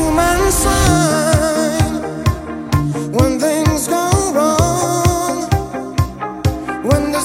human when things go wrong, when the